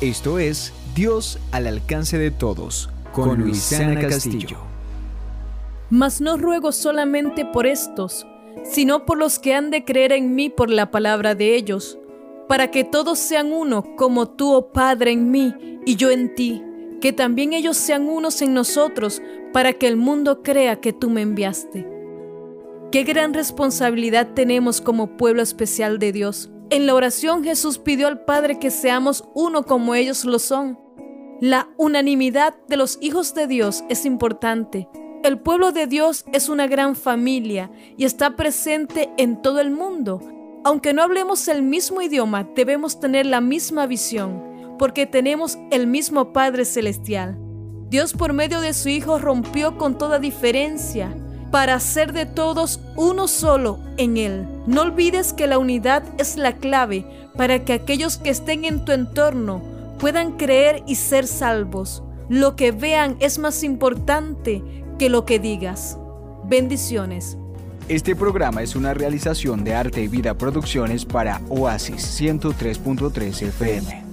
Esto es Dios al alcance de todos con Luisana Castillo. Mas no ruego solamente por estos, sino por los que han de creer en mí por la palabra de ellos, para que todos sean uno como tú, oh Padre, en mí y yo en ti, que también ellos sean unos en nosotros, para que el mundo crea que tú me enviaste. Qué gran responsabilidad tenemos como pueblo especial de Dios. En la oración Jesús pidió al Padre que seamos uno como ellos lo son. La unanimidad de los hijos de Dios es importante. El pueblo de Dios es una gran familia y está presente en todo el mundo. Aunque no hablemos el mismo idioma, debemos tener la misma visión, porque tenemos el mismo Padre Celestial. Dios por medio de su Hijo rompió con toda diferencia para hacer de todos uno solo en Él. No olvides que la unidad es la clave para que aquellos que estén en tu entorno puedan creer y ser salvos. Lo que vean es más importante que lo que digas. Bendiciones. Este programa es una realización de Arte y Vida Producciones para Oasis 103.3 FM.